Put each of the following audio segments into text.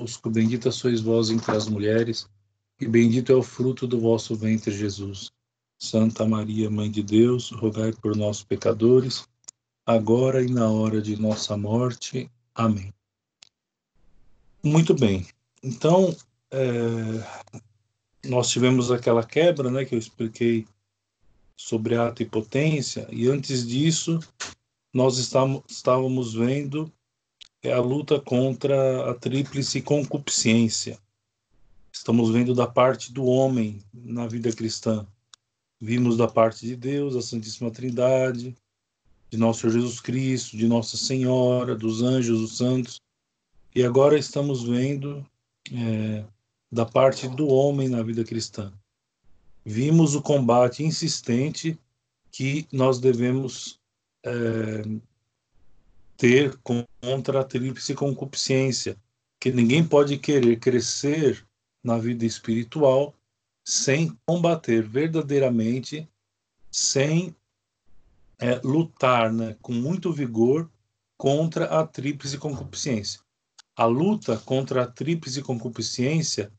convosco, bendita sois vós entre as mulheres, e bendito é o fruto do vosso ventre, Jesus. Santa Maria, Mãe de Deus, rogai por nós, pecadores, agora e na hora de nossa morte. Amém. Muito bem. Então, é, nós tivemos aquela quebra, né, que eu expliquei sobre ato e potência, e antes disso, nós estávamos vendo a luta contra a tríplice concupiscência. Estamos vendo da parte do homem na vida cristã. Vimos da parte de Deus, a Santíssima Trindade, de nosso Jesus Cristo, de Nossa Senhora, dos anjos, dos santos. E agora estamos vendo é, da parte do homem na vida cristã. Vimos o combate insistente que nós devemos é, ter contra a tríplice concupiscência, que ninguém pode querer crescer na vida espiritual sem combater verdadeiramente, sem é, lutar né, com muito vigor contra a tríplice concupiscência. A luta contra a tríplice concupiscência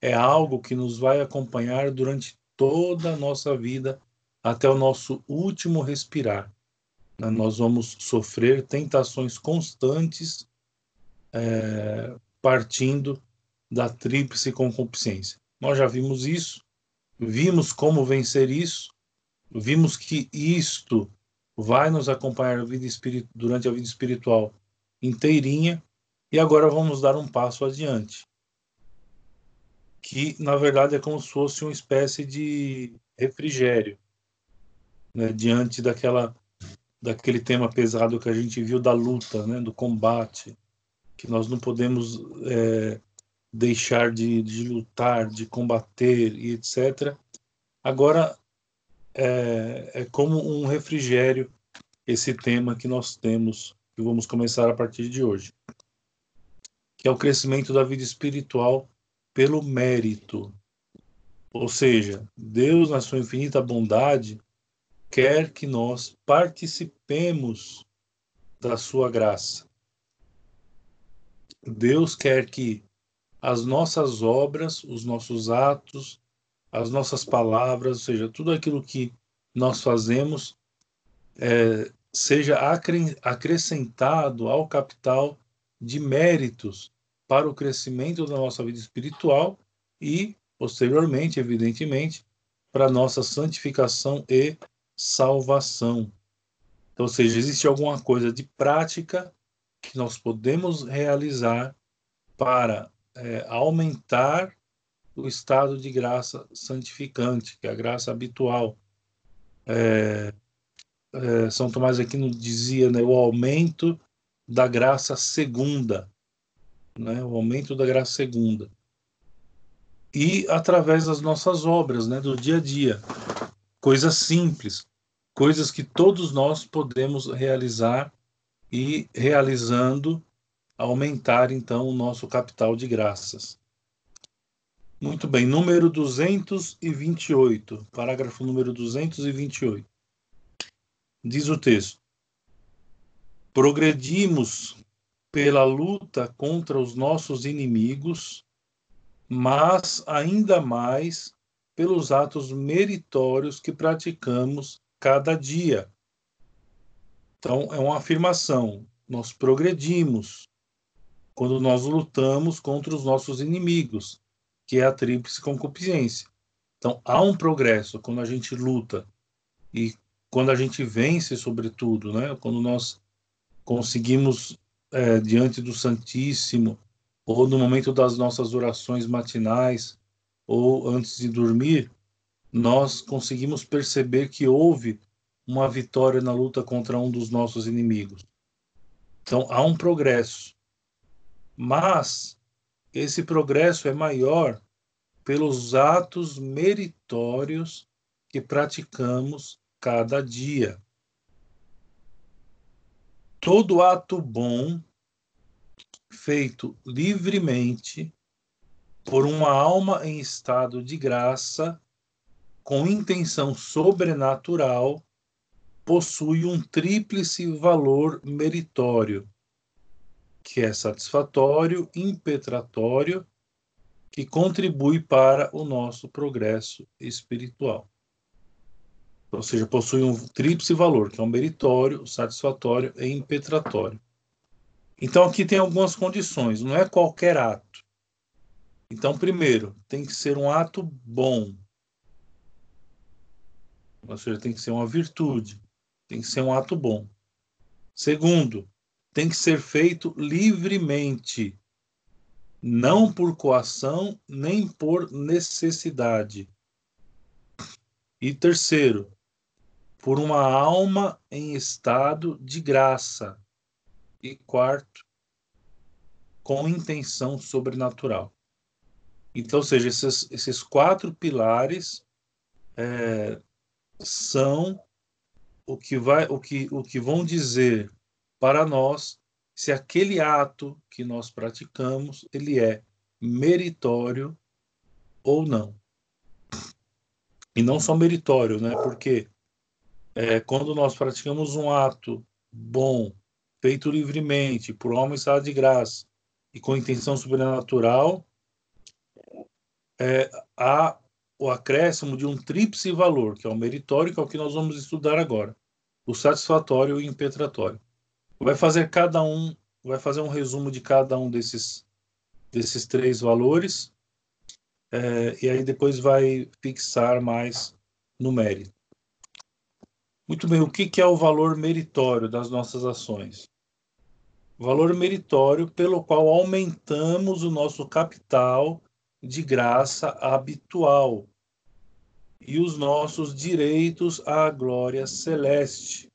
é algo que nos vai acompanhar durante toda a nossa vida até o nosso último respirar. Né? Nós vamos sofrer tentações constantes é, partindo da tríplice concupiscência. Nós já vimos isso, vimos como vencer isso, vimos que isto vai nos acompanhar a vida durante a vida espiritual inteirinha, e agora vamos dar um passo adiante. Que, na verdade, é como se fosse uma espécie de refrigério, né, diante daquela daquele tema pesado que a gente viu da luta, né, do combate, que nós não podemos é, deixar de, de, lutar, de combater e etc. Agora é, é como um refrigério esse tema que nós temos, que vamos começar a partir de hoje, que é o crescimento da vida espiritual pelo mérito. Ou seja, Deus, na sua infinita bondade, quer que nós participemos da sua graça. Deus quer que as nossas obras, os nossos atos, as nossas palavras, ou seja, tudo aquilo que nós fazemos, é, seja acrescentado ao capital de méritos para o crescimento da nossa vida espiritual e, posteriormente, evidentemente, para a nossa santificação e salvação. Então, ou seja, existe alguma coisa de prática que nós podemos realizar para é, aumentar o estado de graça santificante, que é a graça habitual. É, é, São Tomás Aquino dizia né, o aumento da graça segunda, né, o aumento da graça segunda. E através das nossas obras, né, do dia a dia. Coisas simples, coisas que todos nós podemos realizar e realizando aumentar então o nosso capital de graças. Muito bem, número 228, parágrafo número 228. Diz o texto: Progredimos pela luta contra os nossos inimigos, mas ainda mais pelos atos meritórios que praticamos cada dia. Então, é uma afirmação. Nós progredimos quando nós lutamos contra os nossos inimigos, que é a tríplice concupiscência. Então, há um progresso quando a gente luta e quando a gente vence, sobretudo, né? quando nós conseguimos, é, diante do Santíssimo, ou no momento das nossas orações matinais, ou antes de dormir, nós conseguimos perceber que houve uma vitória na luta contra um dos nossos inimigos. Então há um progresso. Mas esse progresso é maior pelos atos meritórios que praticamos cada dia. Todo ato bom feito livremente por uma alma em estado de graça com intenção sobrenatural, possui um tríplice valor meritório, que é satisfatório, impetratório, que contribui para o nosso progresso espiritual. Ou seja, possui um tríplice valor, que é o meritório, satisfatório e impetratório. Então aqui tem algumas condições, não é qualquer ato. Então, primeiro, tem que ser um ato bom. Ou seja, tem que ser uma virtude, tem que ser um ato bom. Segundo, tem que ser feito livremente, não por coação nem por necessidade. E terceiro, por uma alma em estado de graça. E quarto, com intenção sobrenatural. Então, ou seja, esses, esses quatro pilares é, são o que, vai, o, que, o que vão dizer para nós se aquele ato que nós praticamos ele é meritório ou não. E não só meritório, né? Porque é, quando nós praticamos um ato bom, feito livremente, por homem estado de graça e com intenção sobrenatural, é, há o acréscimo de um tríplice valor, que é o meritório, que é o que nós vamos estudar agora, o satisfatório e o impetratório. Vai fazer cada um, vai fazer um resumo de cada um desses desses três valores, é, e aí depois vai fixar mais no mérito. Muito bem, o que é o valor meritório das nossas ações? Valor meritório pelo qual aumentamos o nosso capital de graça habitual e os nossos direitos à glória celeste.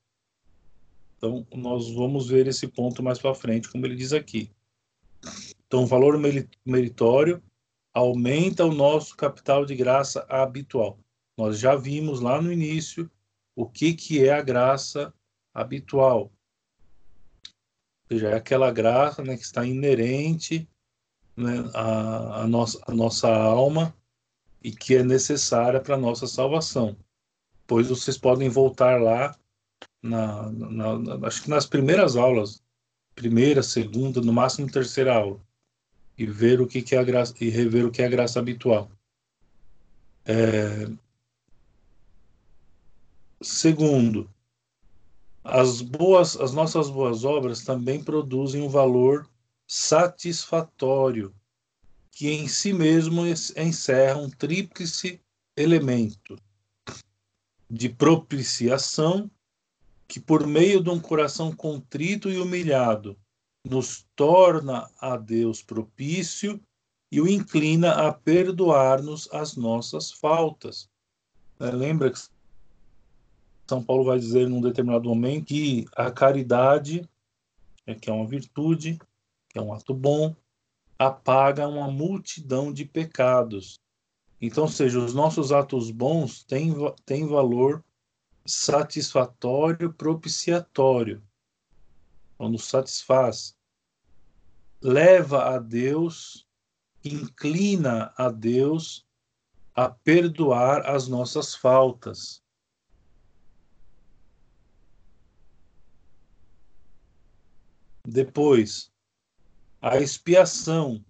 Então, nós vamos ver esse ponto mais para frente, como ele diz aqui. Então, o valor meritório aumenta o nosso capital de graça habitual. Nós já vimos lá no início o que, que é a graça habitual. Ou seja, é aquela graça né, que está inerente né, à, à, nossa, à nossa alma e que é necessária para a nossa salvação. Pois vocês podem voltar lá, na, na, na, acho que nas primeiras aulas, primeira, segunda, no máximo terceira aula, e ver o que, que é a graça e rever o que é a graça habitual. É, Segundo, as boas, as nossas boas obras também produzem um valor satisfatório, que em si mesmo encerra um tríplice elemento de propiciação, que por meio de um coração contrito e humilhado nos torna a Deus propício e o inclina a perdoar-nos as nossas faltas. Lembra que são Paulo vai dizer num determinado momento que a caridade, é que é uma virtude, que é um ato bom, apaga uma multidão de pecados. Então, seja, os nossos atos bons têm, têm valor satisfatório, propiciatório. Então, nos satisfaz. Leva a Deus, inclina a Deus a perdoar as nossas faltas. Depois, a expiação,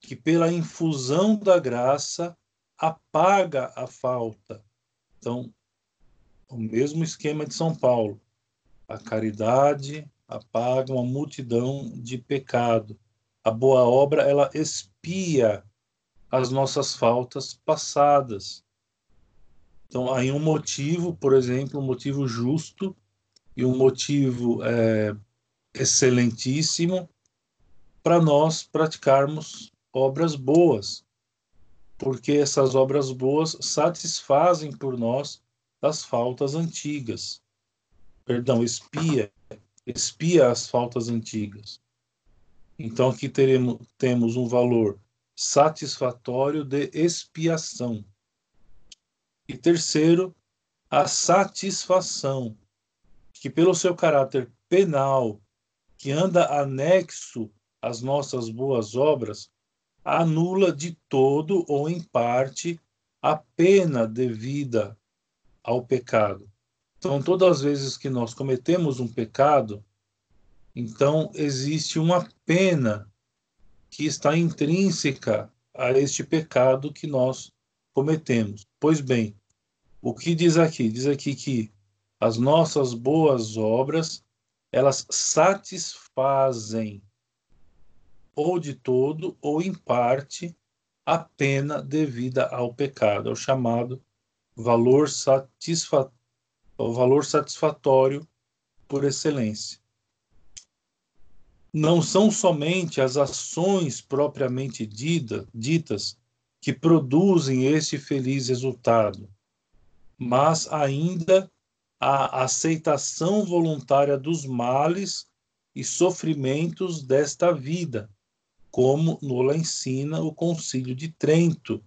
que pela infusão da graça apaga a falta. Então, o mesmo esquema de São Paulo. A caridade apaga uma multidão de pecado. A boa obra, ela expia as nossas faltas passadas. Então, aí um motivo, por exemplo, um motivo justo e um motivo é, excelentíssimo para nós praticarmos obras boas, porque essas obras boas satisfazem por nós as faltas antigas. Perdão, espia, espia as faltas antigas. Então aqui teremos, temos um valor satisfatório de expiação. E terceiro, a satisfação, que pelo seu caráter penal que anda anexo às nossas boas obras, anula de todo ou em parte a pena devida ao pecado. Então, todas as vezes que nós cometemos um pecado, Então, existe uma pena que está intrínseca a este pecado que nós cometemos. Pois bem, o que diz aqui? Diz aqui que as nossas boas obras, elas satisfazem ou de todo ou em parte a pena devida ao pecado, é o chamado valor, satisfa o valor satisfatório por excelência. Não são somente as ações propriamente dita, ditas que produzem esse feliz resultado, mas ainda a aceitação voluntária dos males e sofrimentos desta vida, como Nola ensina o Concílio de Trento,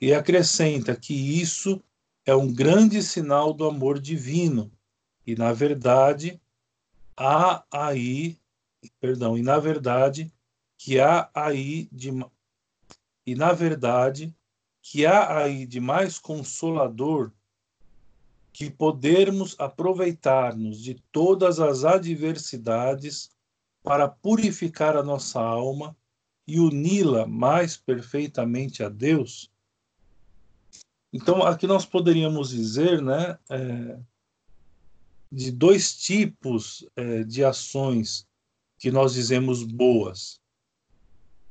e acrescenta que isso é um grande sinal do amor divino, e na verdade há aí, perdão, e na verdade que há aí de e na verdade que há aí de mais consolador que podermos aproveitar-nos de todas as adversidades para purificar a nossa alma e uni-la mais perfeitamente a Deus? Então, aqui nós poderíamos dizer, né, é, de dois tipos é, de ações que nós dizemos boas.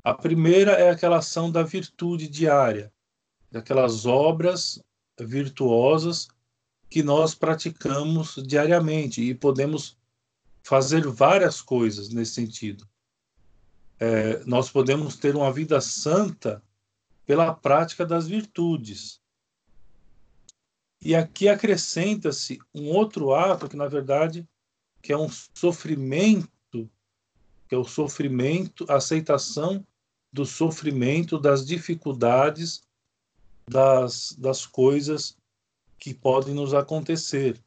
A primeira é aquela ação da virtude diária, daquelas obras virtuosas que nós praticamos diariamente e podemos fazer várias coisas nesse sentido é, nós podemos ter uma vida santa pela prática das virtudes. E aqui acrescenta-se um outro ato que, na verdade, que é um sofrimento, que é o sofrimento, a aceitação do sofrimento, das dificuldades, das, das coisas que podem nos acontecer.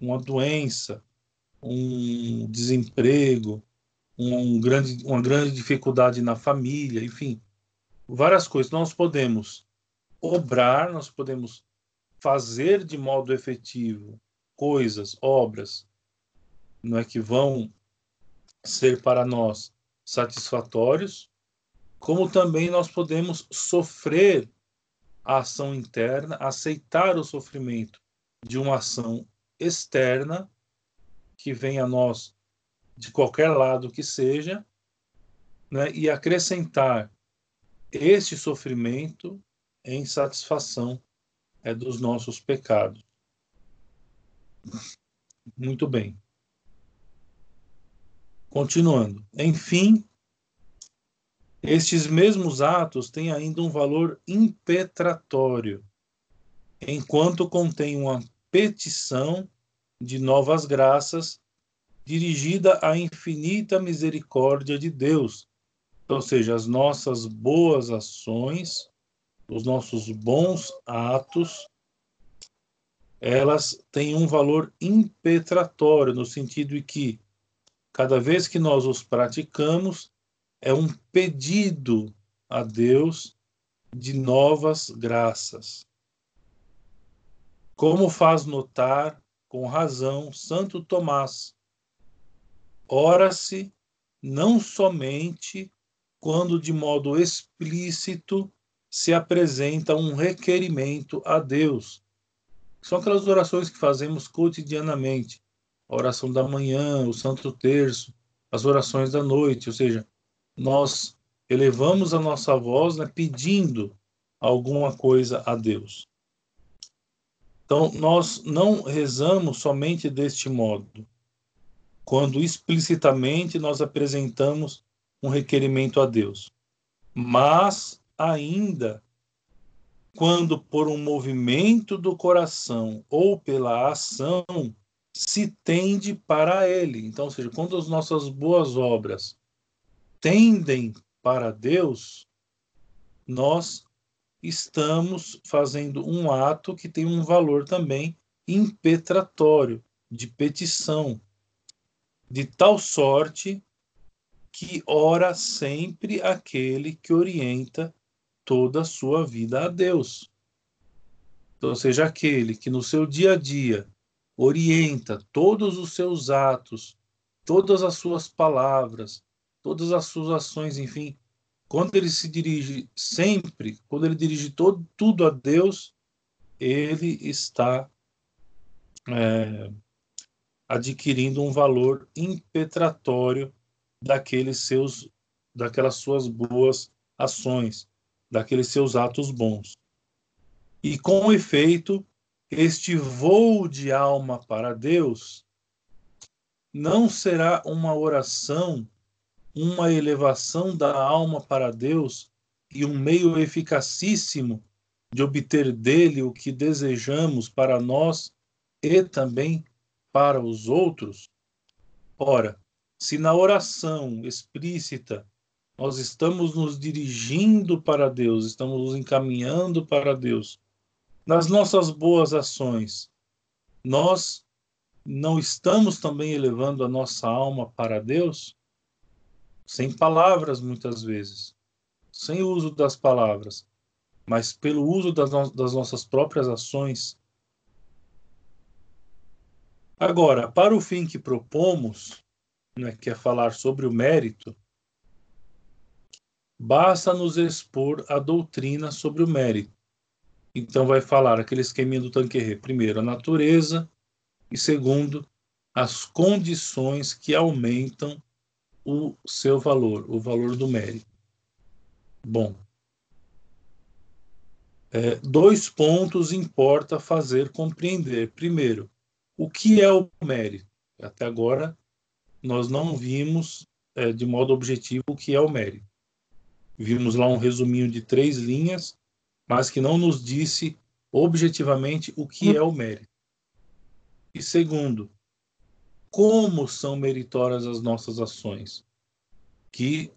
Uma doença, um desemprego, um grande, uma grande dificuldade na família, enfim, várias coisas. Nós podemos obrar, nós podemos fazer de modo efetivo coisas, obras, não é que vão ser para nós satisfatórios, como também nós podemos sofrer a ação interna, aceitar o sofrimento de uma ação externa que vem a nós de qualquer lado que seja, né, e acrescentar este sofrimento em satisfação é, dos nossos pecados. Muito bem. Continuando. Enfim, estes mesmos atos têm ainda um valor impetratório, enquanto contém uma petição de novas graças dirigida à infinita misericórdia de Deus. Ou seja, as nossas boas ações, os nossos bons atos, elas têm um valor impetratório, no sentido de que, cada vez que nós os praticamos, é um pedido a Deus de novas graças. Como faz notar, com razão, Santo Tomás, ora-se não somente quando de modo explícito se apresenta um requerimento a Deus. São aquelas orações que fazemos cotidianamente, a oração da manhã, o Santo Terço, as orações da noite, ou seja, nós elevamos a nossa voz né, pedindo alguma coisa a Deus. Então, nós não rezamos somente deste modo, quando explicitamente nós apresentamos um requerimento a Deus. Mas ainda quando por um movimento do coração ou pela ação se tende para ele. Então, ou seja, quando as nossas boas obras tendem para Deus, nós estamos fazendo um ato que tem um valor também impetratório, de petição, de tal sorte que ora sempre aquele que orienta toda a sua vida a Deus. Então, seja aquele que no seu dia a dia orienta todos os seus atos todas as suas palavras, todas as suas ações, enfim, quando ele se dirige sempre, quando ele dirige todo, tudo a Deus, ele está é, adquirindo um valor impetratório daqueles seus, daquelas suas boas ações, daqueles seus atos bons. E com efeito, este voo de alma para Deus não será uma oração uma elevação da alma para Deus e um meio eficacíssimo de obter dele o que desejamos para nós e também para os outros? Ora, se na oração explícita nós estamos nos dirigindo para Deus, estamos nos encaminhando para Deus, nas nossas boas ações, nós não estamos também elevando a nossa alma para Deus? sem palavras muitas vezes, sem uso das palavras, mas pelo uso das, no das nossas próprias ações. Agora, para o fim que propomos, né, que é falar sobre o mérito, basta nos expor a doutrina sobre o mérito. Então vai falar aquele esqueminha do Tanquerê. Primeiro, a natureza e segundo, as condições que aumentam o seu valor, o valor do mérito. Bom, é, dois pontos importa fazer compreender. Primeiro, o que é o mérito? Até agora, nós não vimos é, de modo objetivo o que é o mérito. Vimos lá um resuminho de três linhas, mas que não nos disse objetivamente o que é o mérito. E segundo, como são meritórias as nossas ações, que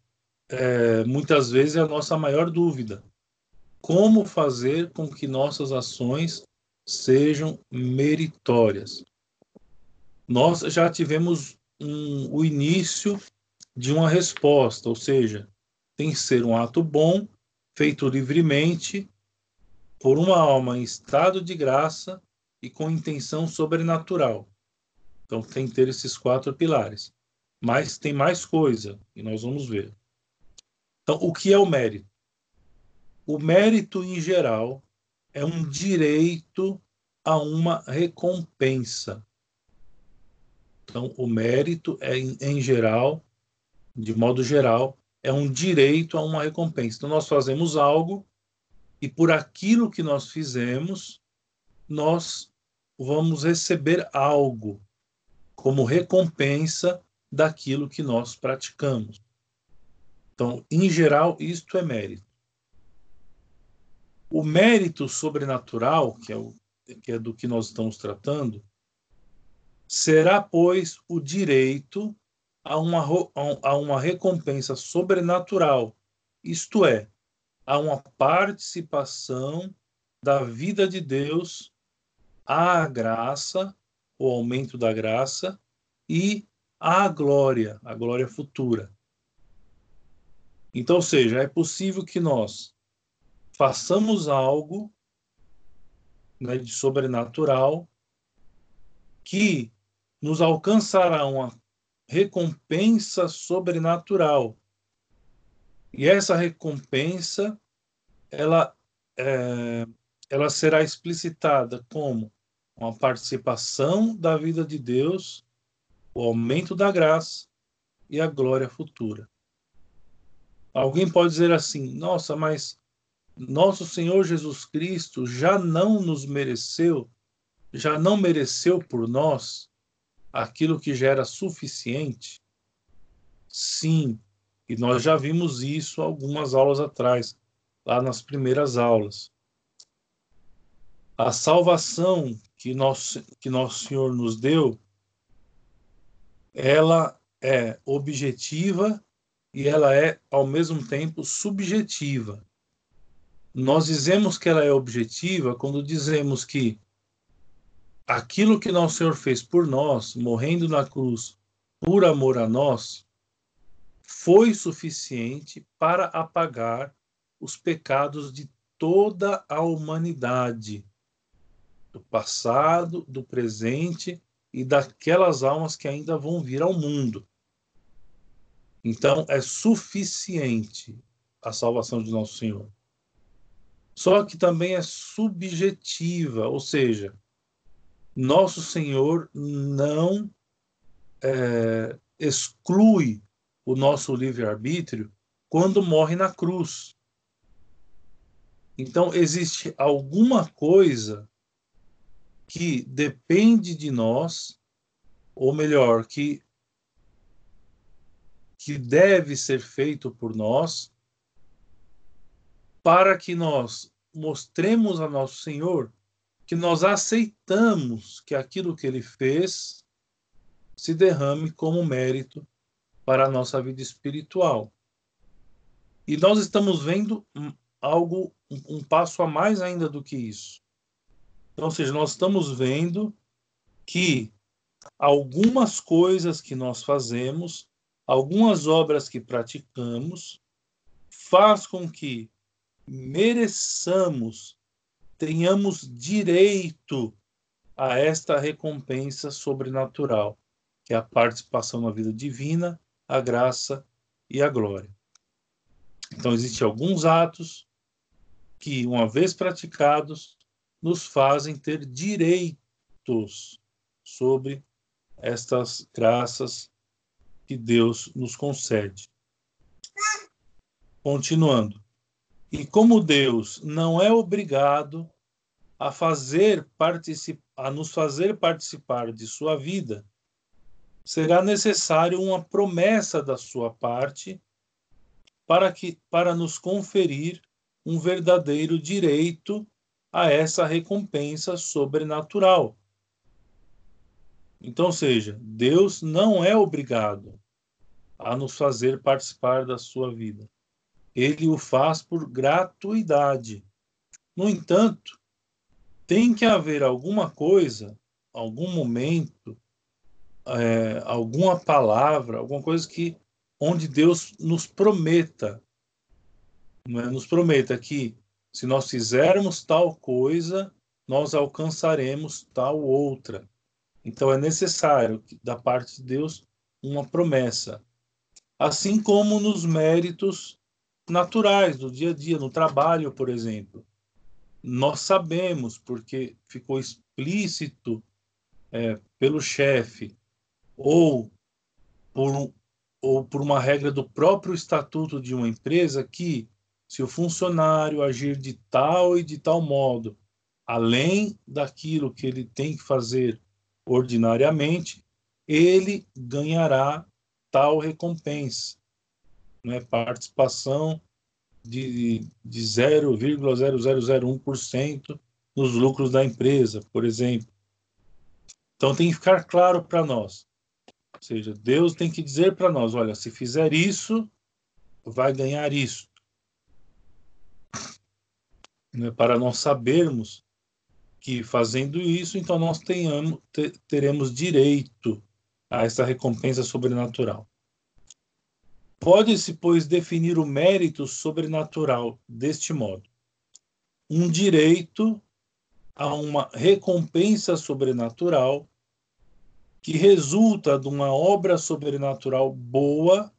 é, muitas vezes é a nossa maior dúvida. Como fazer com que nossas ações sejam meritórias? Nós já tivemos um, o início de uma resposta, ou seja, tem que ser um ato bom, feito livremente, por uma alma em estado de graça e com intenção sobrenatural. Então tem que ter esses quatro pilares. Mas tem mais coisa, e nós vamos ver. Então, o que é o mérito? O mérito, em geral, é um direito a uma recompensa. Então, o mérito é, em geral, de modo geral, é um direito a uma recompensa. Então, nós fazemos algo e por aquilo que nós fizemos, nós vamos receber algo como recompensa daquilo que nós praticamos. Então, em geral, isto é mérito. O mérito sobrenatural, que é, o, que é do que nós estamos tratando, será, pois, o direito a uma, a uma recompensa sobrenatural, isto é, a uma participação da vida de Deus à graça o aumento da graça e a glória, a glória futura. Então, ou seja, é possível que nós façamos algo né, de sobrenatural que nos alcançará uma recompensa sobrenatural. E essa recompensa, ela, é, ela será explicitada como uma participação da vida de Deus, o aumento da graça e a glória futura. Alguém pode dizer assim: nossa, mas nosso Senhor Jesus Cristo já não nos mereceu, já não mereceu por nós aquilo que já era suficiente? Sim, e nós já vimos isso algumas aulas atrás, lá nas primeiras aulas. A salvação que nosso, que nosso Senhor nos deu, ela é objetiva e ela é, ao mesmo tempo, subjetiva. Nós dizemos que ela é objetiva quando dizemos que aquilo que nosso Senhor fez por nós, morrendo na cruz por amor a nós, foi suficiente para apagar os pecados de toda a humanidade do passado, do presente e daquelas almas que ainda vão vir ao mundo. Então, é suficiente a salvação de nosso Senhor. Só que também é subjetiva, ou seja, nosso Senhor não é, exclui o nosso livre-arbítrio quando morre na cruz. Então, existe alguma coisa que depende de nós, ou melhor, que, que deve ser feito por nós, para que nós mostremos a nosso Senhor que nós aceitamos que aquilo que ele fez se derrame como mérito para a nossa vida espiritual. E nós estamos vendo algo, um, passo a mais ainda do que isso. Então, ou seja, nós estamos vendo que algumas coisas que nós fazemos, algumas obras que praticamos, faz com que mereçamos, tenhamos direito a esta recompensa sobrenatural, que é a participação na vida divina, a graça e a glória. Então, existem alguns atos que, uma vez praticados, nos fazem ter direitos sobre estas graças que Deus nos concede. Continuando. E como Deus não é obrigado a fazer a nos fazer participar de sua vida, será necessário uma promessa da sua parte para, que, para nos conferir um verdadeiro direito a essa recompensa sobrenatural. Então, seja, Deus não é obrigado a nos fazer participar da sua vida. Ele o faz por gratuidade. No entanto, tem que haver alguma coisa, algum momento, é, alguma palavra, alguma coisa que onde Deus nos prometa, é? nos prometa que se nós fizermos tal coisa, nós alcançaremos tal outra. Então é necessário da parte de Deus uma promessa. Assim como nos méritos naturais do dia a dia, no trabalho, por exemplo. Nós sabemos, porque ficou explícito é, pelo chefe, ou por ou por uma regra do próprio estatuto de uma empresa que, se o funcionário agir de tal e de tal modo, além daquilo que ele tem que fazer ordinariamente, ele ganhará tal recompensa. Né? Participação de, de 0,0001% nos lucros da empresa, por exemplo. Então tem que ficar claro para nós ou seja, Deus tem que dizer para nós: olha, se fizer isso, vai ganhar isso. Né? Para nós sabermos que fazendo isso, então nós tenhamos, teremos direito a essa recompensa sobrenatural. Pode-se, pois, definir o mérito sobrenatural deste modo: um direito a uma recompensa sobrenatural que resulta de uma obra sobrenatural boa,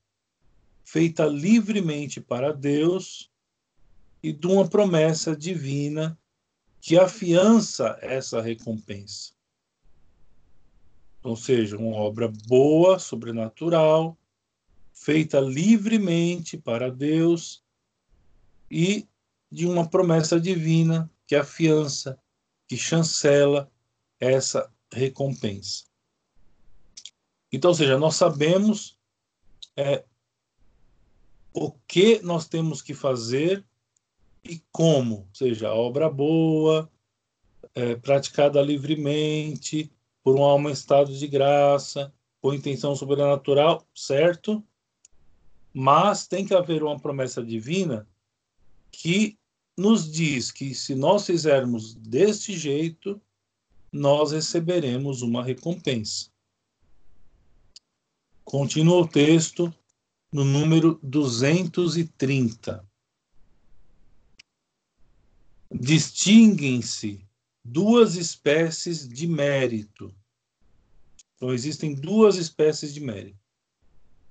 feita livremente para Deus, e de uma promessa divina que afiança essa recompensa. Ou seja, uma obra boa, sobrenatural, feita livremente para Deus e de uma promessa divina que afiança, que chancela essa recompensa. Então, ou seja, nós sabemos é, o que nós temos que fazer e como, ou seja, obra boa, é, praticada livremente, por uma alma em estado de graça, com intenção sobrenatural, certo? Mas tem que haver uma promessa divina que nos diz que se nós fizermos deste jeito, nós receberemos uma recompensa. Continua o texto no número 230. Distinguem-se duas espécies de mérito. Então, existem duas espécies de mérito.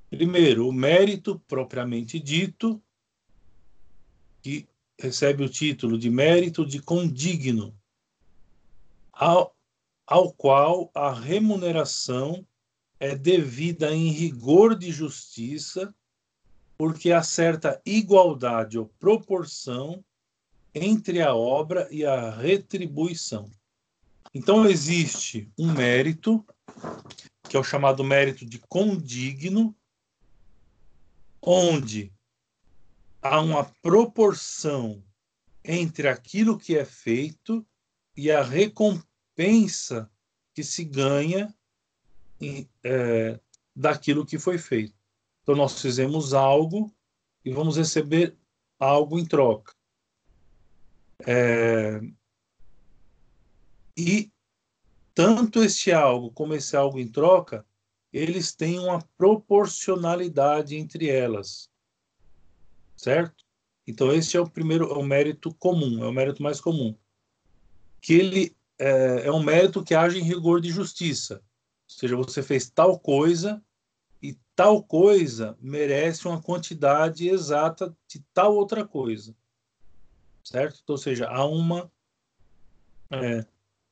Primeiro, o mérito propriamente dito, que recebe o título de mérito de condigno, ao, ao qual a remuneração é devida em rigor de justiça, porque há certa igualdade ou proporção entre a obra e a retribuição. Então, existe um mérito, que é o chamado mérito de condigno, onde há uma proporção entre aquilo que é feito e a recompensa que se ganha é, daquilo que foi feito. Então, nós fizemos algo e vamos receber algo em troca. É, e tanto este algo como esse algo em troca, eles têm uma proporcionalidade entre elas. Certo? Então, esse é o primeiro, é o mérito comum, é o mérito mais comum. Que ele é, é um mérito que age em rigor de justiça. Ou seja, você fez tal coisa e tal coisa merece uma quantidade exata de tal outra coisa. Certo? Então, ou seja, há uma é,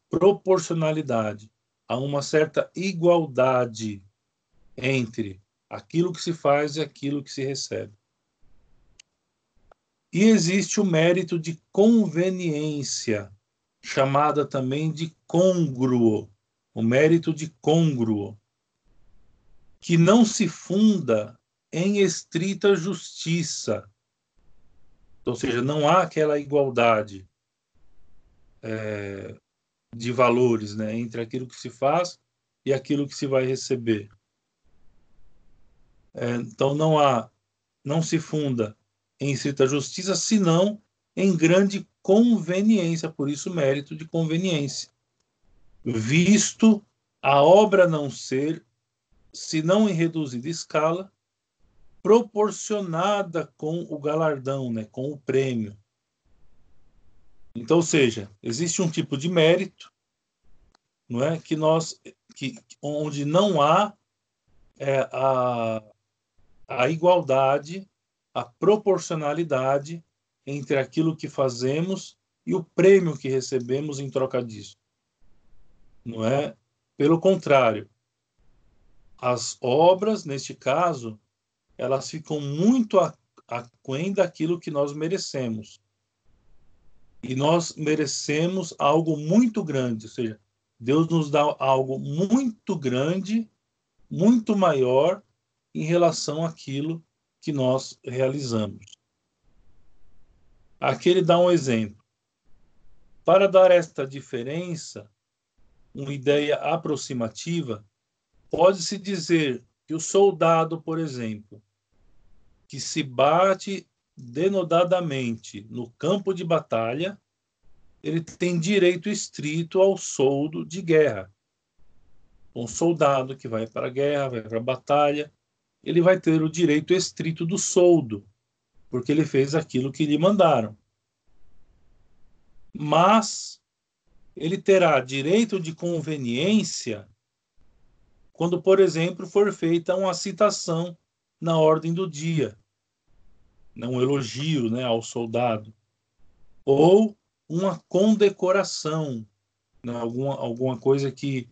proporcionalidade, há uma certa igualdade entre aquilo que se faz e aquilo que se recebe. E existe o mérito de conveniência, chamada também de congruo, o mérito de congruo, que não se funda em estrita justiça, ou seja, não há aquela igualdade é, de valores né, entre aquilo que se faz e aquilo que se vai receber. É, então não há, não se funda em estrita justiça, senão em grande conveniência, por isso mérito de conveniência. Visto a obra não ser, se não em reduzida escala, proporcionada com o galardão, né, com o prêmio. Então, ou seja, existe um tipo de mérito, não é, que nós, que onde não há é, a, a igualdade, a proporcionalidade entre aquilo que fazemos e o prêmio que recebemos em troca disso. Não é? Pelo contrário, as obras, neste caso, elas ficam muito aquém daquilo que nós merecemos e nós merecemos algo muito grande, ou seja, Deus nos dá algo muito grande, muito maior em relação àquilo que nós realizamos. Aqui ele dá um exemplo. Para dar esta diferença, uma ideia aproximativa, pode-se dizer que o soldado, por exemplo, que se bate denodadamente no campo de batalha, ele tem direito estrito ao soldo de guerra. Um soldado que vai para a guerra, vai para a batalha, ele vai ter o direito estrito do soldo, porque ele fez aquilo que lhe mandaram. Mas ele terá direito de conveniência quando, por exemplo, for feita uma citação na ordem do dia um elogio né, ao soldado, ou uma condecoração, né, alguma, alguma coisa que,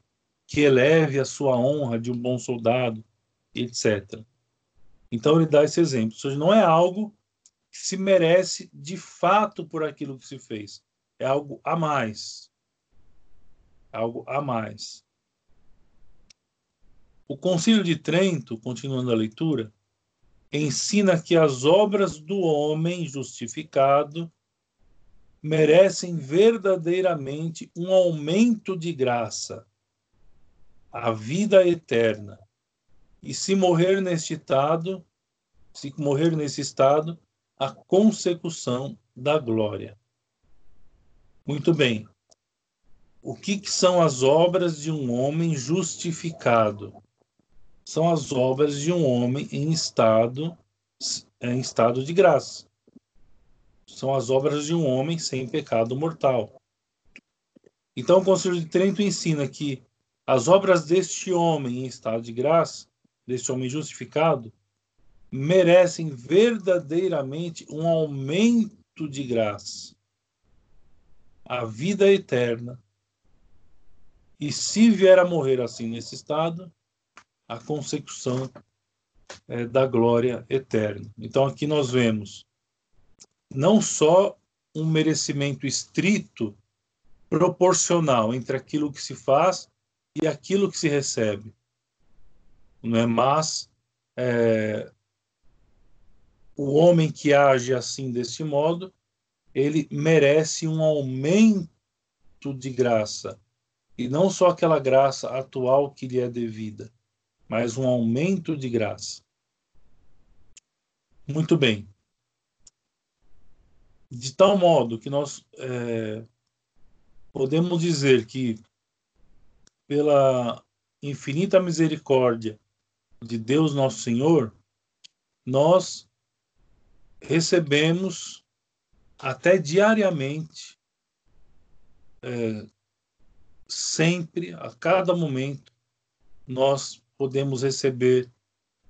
que eleve a sua honra de um bom soldado, etc. Então ele dá esse exemplo. Isso não é algo que se merece de fato por aquilo que se fez. É algo a mais. Algo a mais. O Concílio de Trento, continuando a leitura, ensina que as obras do homem justificado merecem verdadeiramente um aumento de graça, a vida eterna. E se morrer neste estado, se morrer nesse estado, a consecução da glória. Muito bem. O que, que são as obras de um homem justificado? são as obras de um homem em estado em estado de graça. São as obras de um homem sem pecado mortal. Então, o Conselho de Trento ensina que As obras deste homem em estado de graça, deste homem justificado, merecem verdadeiramente um aumento de graça, a vida eterna. E se vier a morrer assim nesse estado, a consecução é, da glória eterna. Então aqui nós vemos não só um merecimento estrito proporcional entre aquilo que se faz e aquilo que se recebe, não é? Mas é, o homem que age assim desse modo, ele merece um aumento de graça e não só aquela graça atual que lhe é devida, mas um aumento de graça. Muito bem. De tal modo que nós é, podemos dizer que, pela infinita misericórdia de Deus Nosso Senhor, nós recebemos até diariamente, é, sempre, a cada momento, nós podemos receber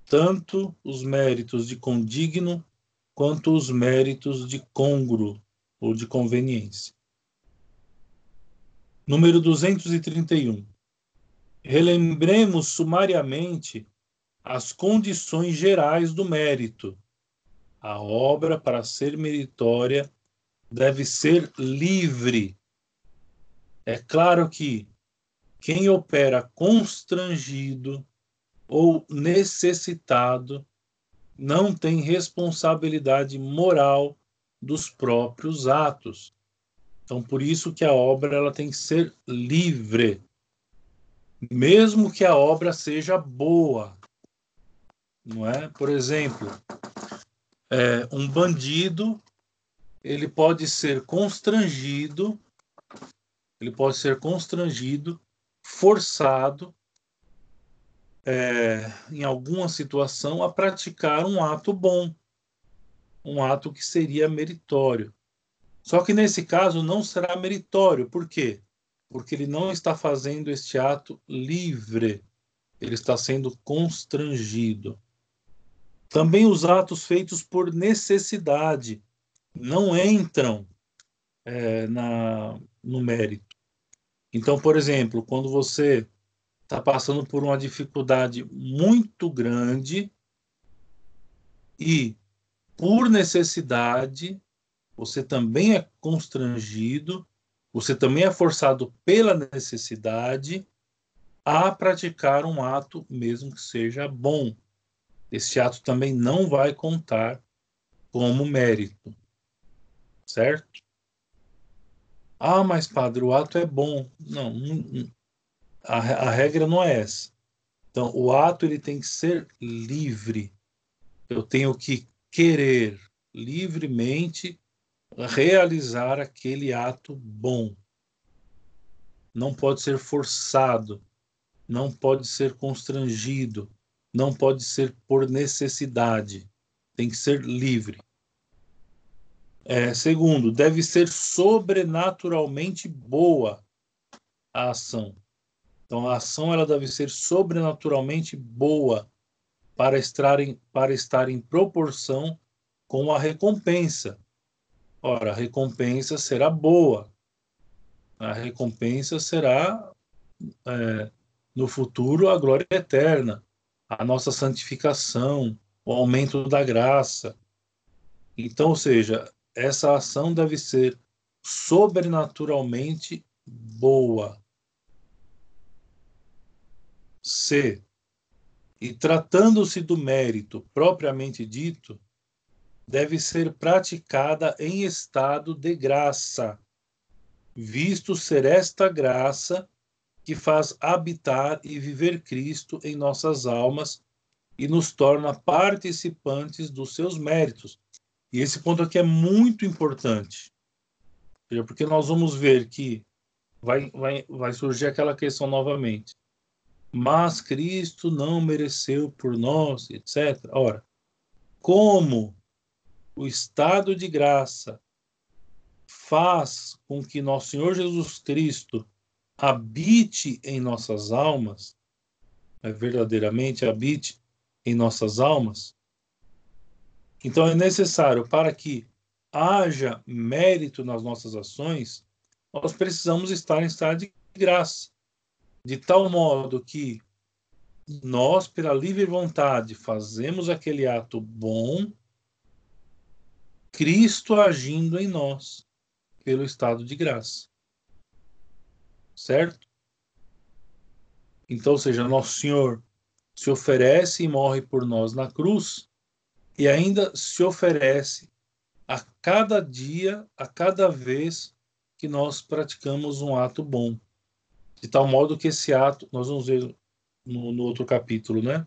tanto os méritos de condigno quanto os méritos de congruo ou de conveniência. Número 231. Relembremos sumariamente as condições gerais do mérito. A obra, para ser meritória, deve ser livre. É claro que quem opera constrangido ou necessitado não tem responsabilidade moral dos próprios atos. Então, por isso que a obra ela tem que ser livre, mesmo que a obra seja boa, não é? Por exemplo, é, um bandido ele pode ser constrangido, ele pode ser constrangido, forçado é, em alguma situação, a praticar um ato bom, um ato que seria meritório. Só que nesse caso não será meritório. Por quê? Porque ele não está fazendo este ato livre, ele está sendo constrangido. Também os atos feitos por necessidade não entram é, na, no mérito. Então, por exemplo, quando você está passando por uma dificuldade muito grande e, por necessidade, você também é constrangido, você também é forçado pela necessidade a praticar um ato, mesmo que seja bom. Esse ato também não vai contar como mérito, certo? Ah, mas padre, o ato é bom. Não, a, a regra não é essa. Então, o ato ele tem que ser livre. Eu tenho que querer livremente realizar aquele ato bom. Não pode ser forçado, não pode ser constrangido, não pode ser por necessidade. Tem que ser livre. É, segundo, deve ser sobrenaturalmente boa a ação. Então, a ação ela deve ser sobrenaturalmente boa para estar em, para estar em proporção com a recompensa. Ora, a recompensa será boa. A recompensa será, é, no futuro, a glória eterna, a nossa santificação, o aumento da graça. Então, ou seja, essa ação deve ser sobrenaturalmente boa. C. E tratando-se do mérito propriamente dito, deve ser praticada em estado de graça, visto ser esta graça que faz habitar e viver Cristo em nossas almas e nos torna participantes dos seus méritos. E esse ponto aqui é muito importante, porque nós vamos ver que vai, vai, vai surgir aquela questão novamente mas Cristo não mereceu por nós, etc. Ora, como o estado de graça faz com que nosso Senhor Jesus Cristo habite em nossas almas, é, verdadeiramente habite em nossas almas, então é necessário para que haja mérito nas nossas ações, nós precisamos estar em estado de graça, de tal modo que nós, pela livre vontade, fazemos aquele ato bom, Cristo agindo em nós, pelo estado de graça. Certo? Então, ou seja, nosso Senhor se oferece e morre por nós na cruz e ainda se oferece a cada dia, a cada vez que nós praticamos um ato bom. De tal modo que esse ato, nós vamos ver no, no outro capítulo, né?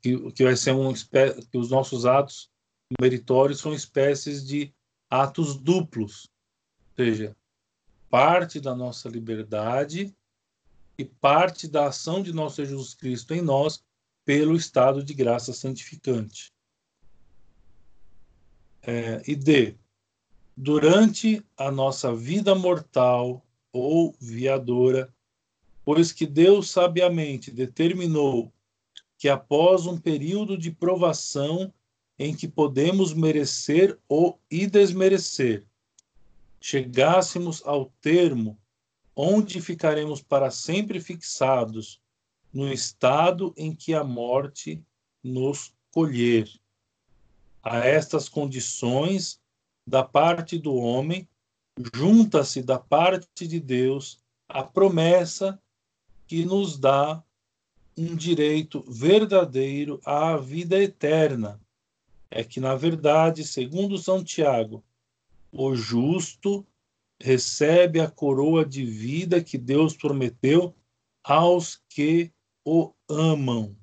Que, que vai ser um que os nossos atos meritórios são espécies de atos duplos, ou seja, parte da nossa liberdade e parte da ação de nosso Jesus Cristo em nós pelo estado de graça santificante. É, e D. Durante a nossa vida mortal ou viadora, pois que Deus sabiamente determinou que após um período de provação em que podemos merecer ou e desmerecer, chegássemos ao termo onde ficaremos para sempre fixados no estado em que a morte nos colher. A estas condições, da parte do homem, junta-se da parte de Deus a promessa que nos dá um direito verdadeiro à vida eterna. É que, na verdade, segundo São Tiago, o justo recebe a coroa de vida que Deus prometeu aos que o amam.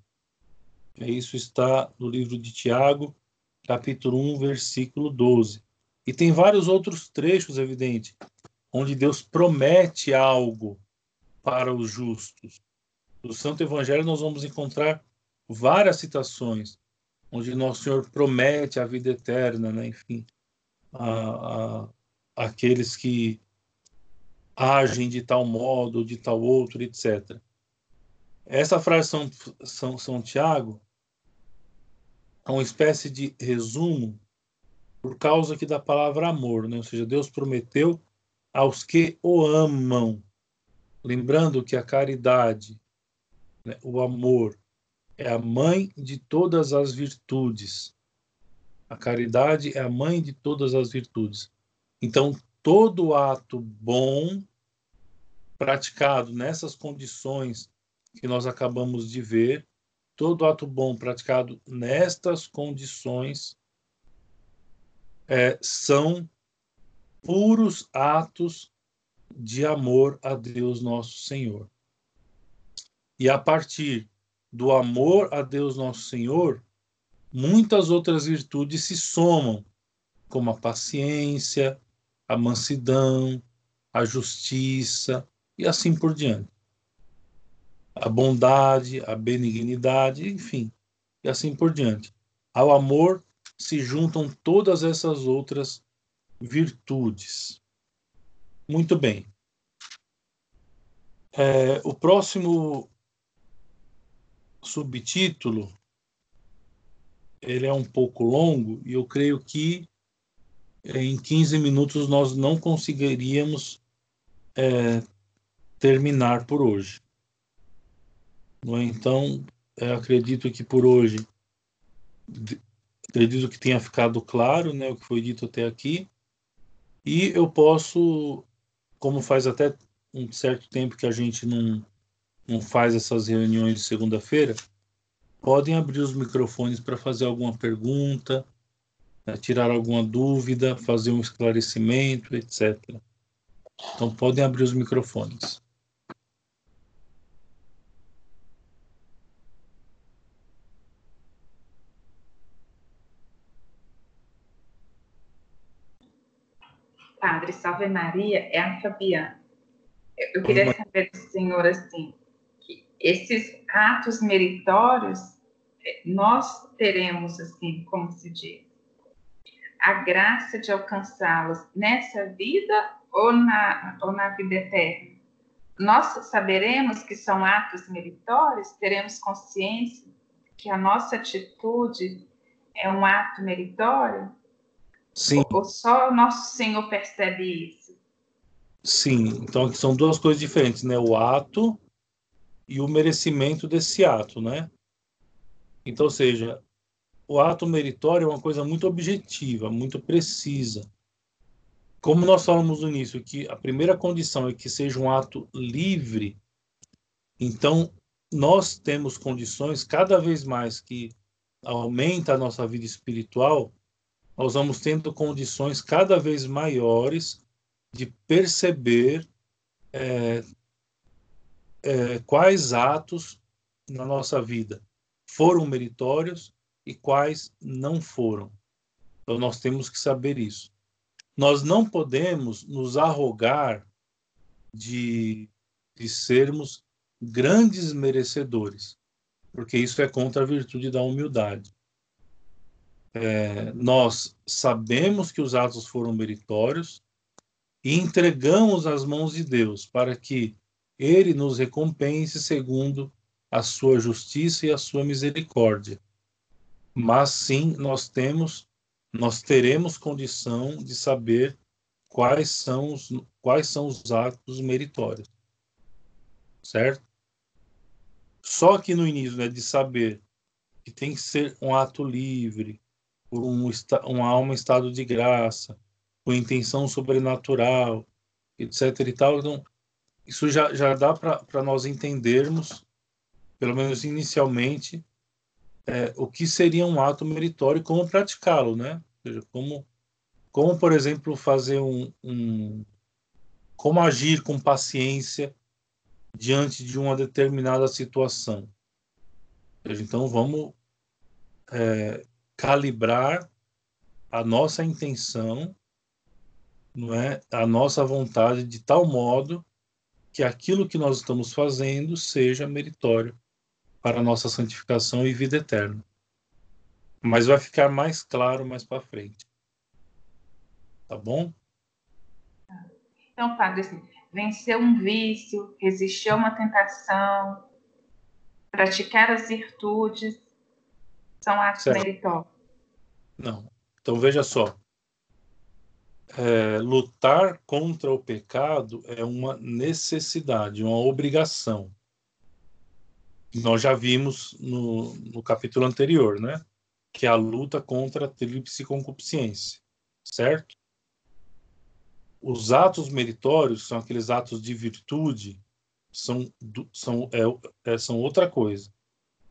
Isso está no livro de Tiago, capítulo 1, versículo 12. E tem vários outros trechos, evidente, onde Deus promete algo para os justos. No Santo Evangelho nós vamos encontrar várias citações onde Nosso Senhor promete a vida eterna, né? enfim, a, a, aqueles que agem de tal modo, de tal outro, etc. Essa frase São, São, São Tiago é uma espécie de resumo por causa aqui da palavra amor, né? ou seja, Deus prometeu aos que o amam. Lembrando que a caridade, né, o amor, é a mãe de todas as virtudes. A caridade é a mãe de todas as virtudes. Então, todo ato bom praticado nessas condições que nós acabamos de ver, todo ato bom praticado nestas condições é, são puros atos de amor a Deus nosso Senhor. E a partir do amor a Deus nosso Senhor, muitas outras virtudes se somam, como a paciência, a mansidão, a justiça e assim por diante. A bondade, a benignidade, enfim, e assim por diante. Ao amor se juntam todas essas outras virtudes. Muito bem. É, o próximo subtítulo ele é um pouco longo e eu creio que em 15 minutos nós não conseguiríamos é, terminar por hoje. É? Então, acredito que por hoje, acredito que tenha ficado claro né, o que foi dito até aqui. E eu posso, como faz até um certo tempo que a gente não, não faz essas reuniões de segunda-feira, podem abrir os microfones para fazer alguma pergunta, né, tirar alguma dúvida, fazer um esclarecimento, etc. Então podem abrir os microfones. Padre, Salve Maria, é a Fabiana. Eu queria saber do senhor, assim, esses atos meritórios, é, nós teremos, assim, como se diz, a graça de alcançá-los nessa vida ou na, ou na vida eterna? nós saberemos que são atos meritórios, teremos consciência que a nossa atitude é um ato meritório? Sim. Ou só o nosso Senhor percebe isso? Sim, então são duas coisas diferentes, né? O ato e o merecimento desse ato, né? Então, ou seja, o ato meritório é uma coisa muito objetiva, muito precisa. Como nós falamos no início, que a primeira condição é que seja um ato livre, então nós temos condições cada vez mais que aumenta a nossa vida espiritual, nós vamos tendo condições cada vez maiores de perceber é, é, quais atos na nossa vida foram meritórios e quais não foram. Então nós temos que saber isso. Nós não podemos nos arrogar de, de sermos grandes merecedores, porque isso é contra a virtude da humildade. É, nós sabemos que os atos foram meritórios e entregamos as mãos de Deus para que Ele nos recompense segundo a sua justiça e a sua misericórdia. Mas sim, nós temos nós teremos condição de saber quais são os, quais são os atos meritórios. Certo? Só que no início, né, de saber que tem que ser um ato livre, um, uma alma em estado de graça, com intenção sobrenatural, etc. e tal. Então, isso já, já dá para nós entendermos, pelo menos inicialmente, é, o que seria um ato meritório e como praticá-lo, né? Ou seja, como, como, por exemplo, fazer um, um. Como agir com paciência diante de uma determinada situação. Seja, então, vamos é, calibrar a nossa intenção, não é, a nossa vontade de tal modo que aquilo que nós estamos fazendo seja meritório para a nossa santificação e vida eterna. Mas vai ficar mais claro mais para frente. Tá bom? Então, padre, assim, vencer um vício, resistir a uma tentação, praticar as virtudes, são atos certo. meritórios. Não. Então, veja só. É, lutar contra o pecado é uma necessidade, uma obrigação nós já vimos no, no capítulo anterior, né? Que é a luta contra a tríplice concupiscência, certo? Os atos meritórios são aqueles atos de virtude, são, são, é, é, são outra coisa.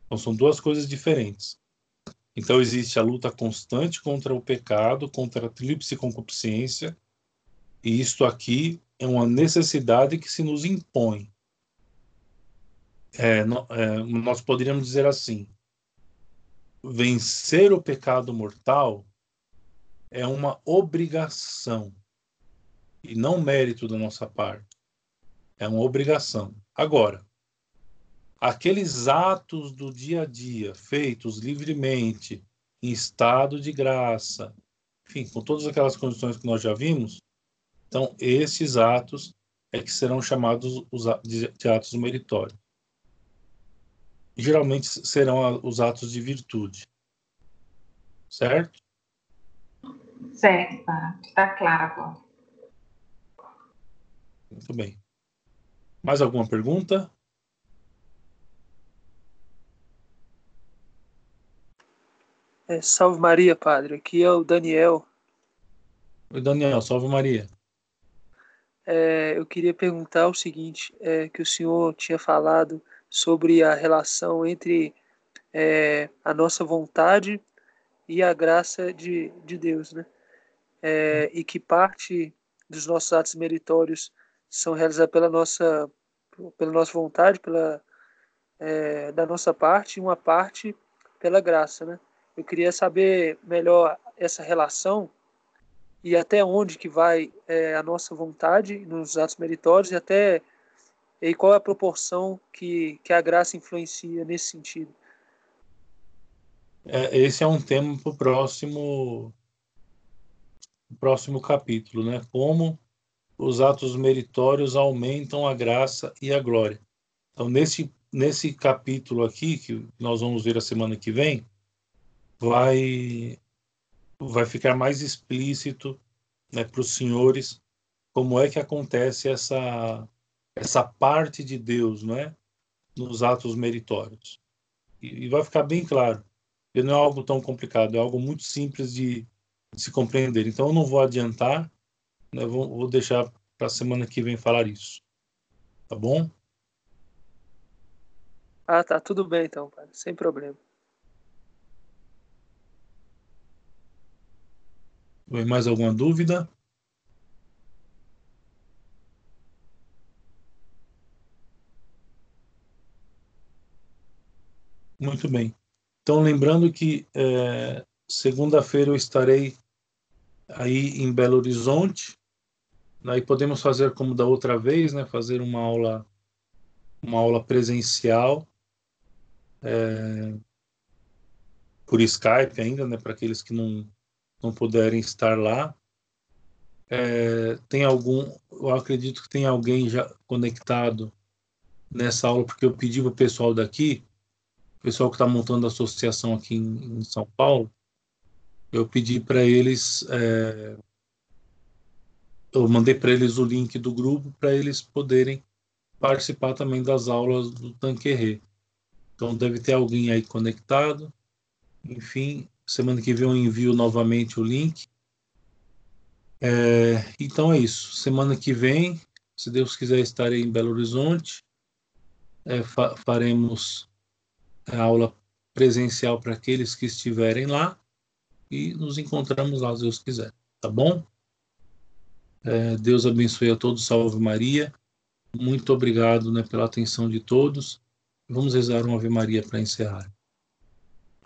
Então, são duas coisas diferentes. Então, existe a luta constante contra o pecado, contra a tríplice concupiscência, e isto aqui é uma necessidade que se nos impõe é, é, nós poderíamos dizer assim: vencer o pecado mortal é uma obrigação e não mérito da nossa parte. É uma obrigação. Agora, aqueles atos do dia a dia feitos livremente, em estado de graça, enfim, com todas aquelas condições que nós já vimos, então esses atos é que serão chamados de atos meritórios geralmente serão os atos de virtude. Certo? Certo, está claro agora. Muito bem. Mais alguma pergunta? É, salve Maria, padre. Aqui é o Daniel. Oi, Daniel. Salve Maria. É, eu queria perguntar o seguinte, é, que o senhor tinha falado sobre a relação entre é, a nossa vontade e a graça de, de Deus, né? É, e que parte dos nossos atos meritórios são realizados pela nossa, pela nossa vontade, pela é, da nossa parte, e uma parte pela graça, né? Eu queria saber melhor essa relação e até onde que vai é, a nossa vontade nos atos meritórios e até e qual é a proporção que, que a graça influencia nesse sentido? É, esse é um tema para o próximo, próximo capítulo, né? Como os atos meritórios aumentam a graça e a glória. Então, nesse, nesse capítulo aqui, que nós vamos ver a semana que vem, vai, vai ficar mais explícito né, para os senhores como é que acontece essa, essa parte de Deus né, nos atos meritórios. E, e vai ficar bem claro. E não é algo tão complicado, é algo muito simples de, de se compreender. Então, eu não vou adiantar, né, vou, vou deixar para a semana que vem falar isso. Tá bom? Ah, tá. Tudo bem então, pai. Sem problema. Mais alguma dúvida? Muito bem. Então, lembrando que é, segunda-feira eu estarei aí em Belo Horizonte. Aí podemos fazer como da outra vez, né? Fazer uma aula, uma aula presencial é, por Skype ainda, né? Para aqueles que não não puderem estar lá. É, tem algum, eu acredito que tem alguém já conectado nessa aula, porque eu pedi para o pessoal daqui o pessoal que está montando a associação aqui em, em, São Paulo, eu pedi para eles, é, eu mandei para eles o link do grupo para eles poderem participar também das aulas do Tanquerê. Então deve ter alguém aí conectado. Enfim, semana que vem eu envio novamente o link. É, então é isso. Semana que vem, se Deus quiser, estarei em Belo Horizonte. É, fa faremos a aula presencial para aqueles que estiverem lá e nos encontramos lá, se Deus quiser, tá bom? É, Deus abençoe a todos, salve Maria. Muito obrigado né, pela atenção de todos. Vamos rezar uma Ave Maria para encerrar.